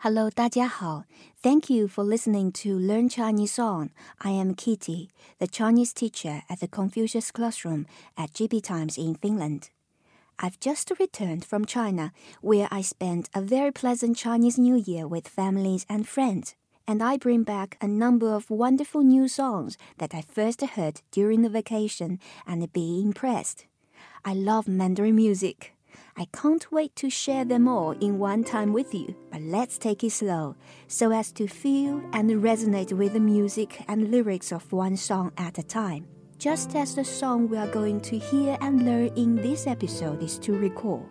Hello，大家好。Thank you for listening to Learn Chinese Song. I am Kitty, the Chinese teacher at the Confucius Classroom at GB Times in Finland. I've just returned from China, where I spent a very pleasant Chinese New Year with families and friends. And I bring back a number of wonderful new songs that I first heard during the vacation and being impressed. I love Mandarin music. I can't wait to share them all in one time with you, but let's take it slow so as to feel and resonate with the music and lyrics of one song at a time. Just as the song we are going to hear and learn in this episode is to recall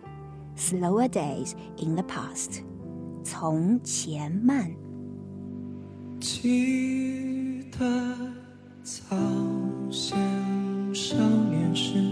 slower days in the past. 从前慢。记得早先少年时。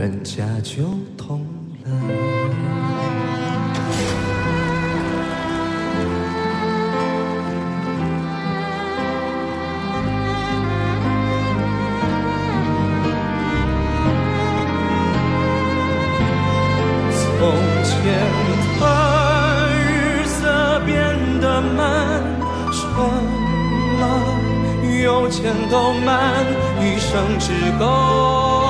人家就懂了。从前的日色变得慢，车马邮件都慢，一生只够。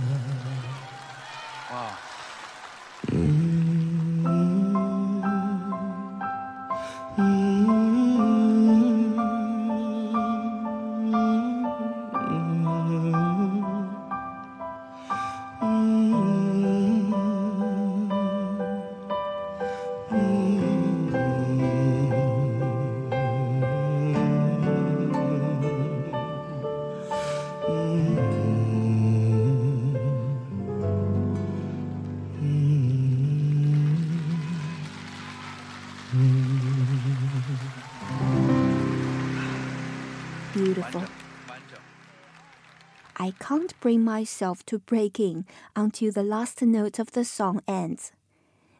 I can't bring myself to break in until the last note of the song ends.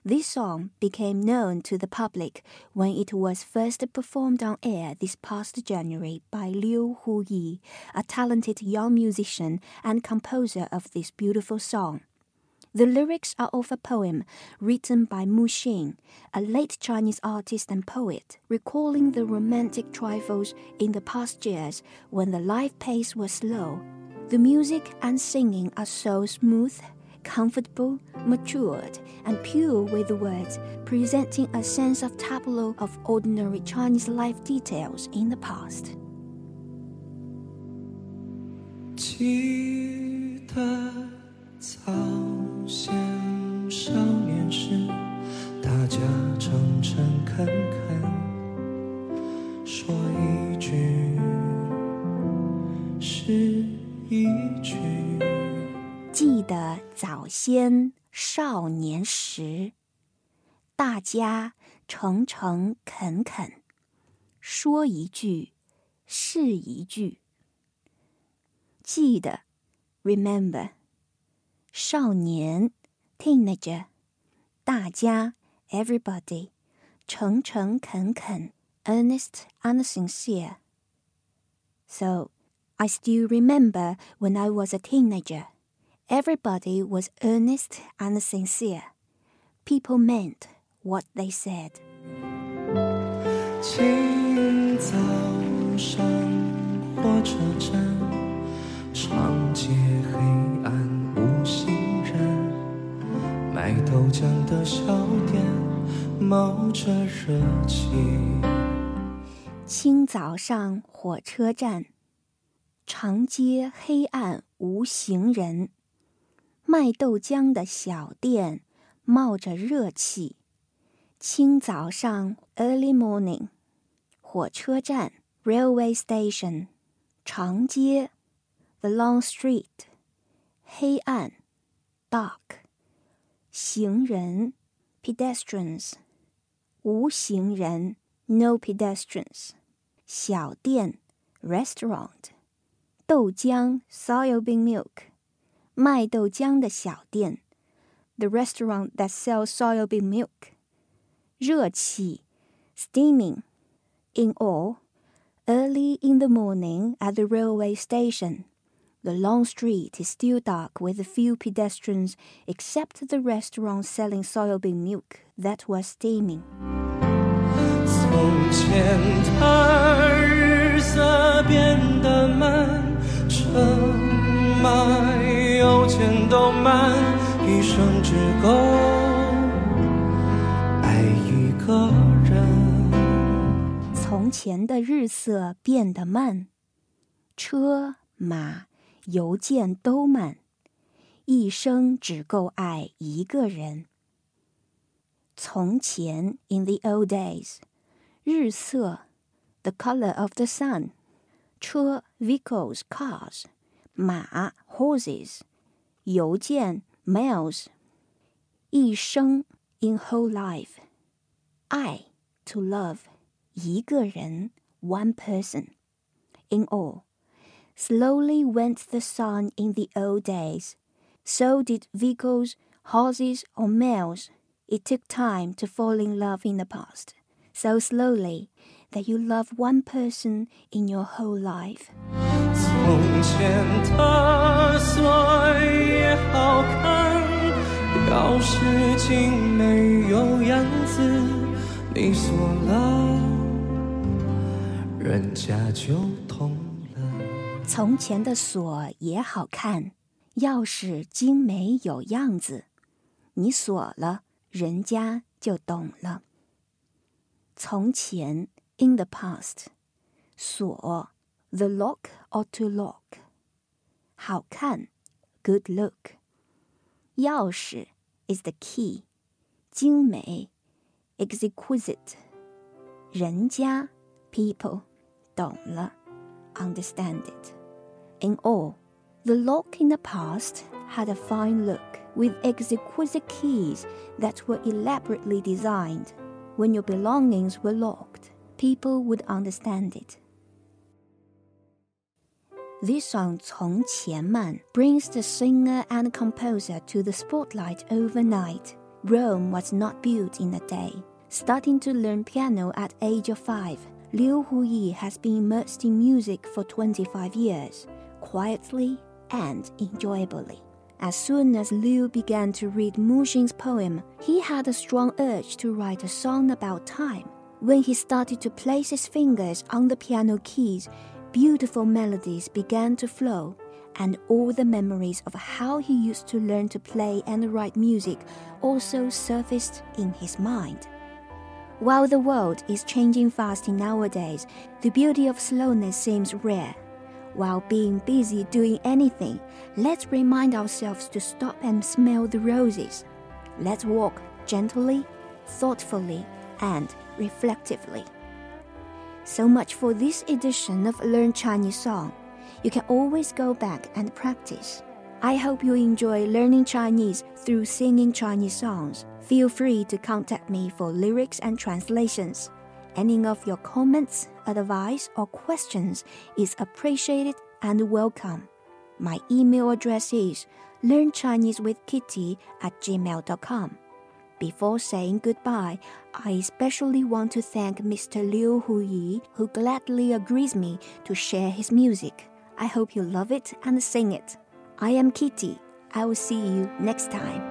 This song became known to the public when it was first performed on air this past January by Liu Huyi, a talented young musician and composer of this beautiful song. The lyrics are of a poem written by Mu Xin, a late Chinese artist and poet, recalling the romantic trifles in the past years when the life pace was slow. The music and singing are so smooth, comfortable, matured, and pure with the words, presenting a sense of tableau of ordinary Chinese life details in the past. 记得早先 先少年时，大家诚诚恳恳说一句是一句。记得，remember。少年，teenager，大家，everybody，诚诚恳恳，earnest and sincere。So, I still remember when I was a teenager. Everybody was earnest and sincere. people meant what they said. 清早上火车站，长街黑暗无行人，卖豆浆的小店冒着热气。清早上火车站，长街黑暗无行人， 卖豆浆的小店冒着热气。清早上 （early morning），火车站 （railway station），长街 （the long street），黑暗 （dark），行人 （pedestrians），无行人 （no pedestrians），小店 （restaurant），豆浆 （soybean milk），卖豆浆的小店 （the restaurant that sells soybean milk）。热气 steaming. In all, early in the morning at the railway station, the long street is still dark with a few pedestrians except the restaurant selling soybean milk that was steaming. 从前的日色变 慢，一生只够爱一个人。从前的日色变得慢，车马邮件都慢，一生只够爱一个人。从前，in the old days，日色，the color of the sun，车，vehicles cars，马，horses，邮件，mails，一生，in whole life，爱，to love。一个人 one person. In all, slowly went the sun in the old days. So did vehicles, horses, or mails. It took time to fall in love in the past. So slowly that you love one person in your whole life. 从前的锁也好看，钥匙精美有样子，你锁了。人家就痛了。从前的锁也好看，钥匙精美有样子，你锁了，人家就懂了。从前，in the past，锁 ，the lock or to lock，好看，good look。钥匙，is the key，精美，exquisite。人家，people。懂了，understand it. In all, the lock in the past had a fine look, with exquisite keys that were elaborately designed. When your belongings were locked, people would understand it. This song 从前慢 brings the singer and composer to the spotlight overnight. Rome was not built in a day. Starting to learn piano at age of 5, Liu Huyi has been immersed in music for 25 years, quietly and enjoyably. As soon as Liu began to read Mu Xin's poem, he had a strong urge to write a song about time. When he started to place his fingers on the piano keys, beautiful melodies began to flow, and all the memories of how he used to learn to play and write music also surfaced in his mind. While the world is changing fast nowadays, the beauty of slowness seems rare. While being busy doing anything, let's remind ourselves to stop and smell the roses. Let's walk gently, thoughtfully, and reflectively. So much for this edition of Learn Chinese Song. You can always go back and practice. I hope you enjoy learning Chinese through singing Chinese songs. Feel free to contact me for lyrics and translations. Any of your comments, advice, or questions is appreciated and welcome. My email address is learnchinesewithkitty at gmail.com. Before saying goodbye, I especially want to thank Mr. Liu Huyi, who gladly agrees me to share his music. I hope you love it and sing it. I am Kitty. I will see you next time.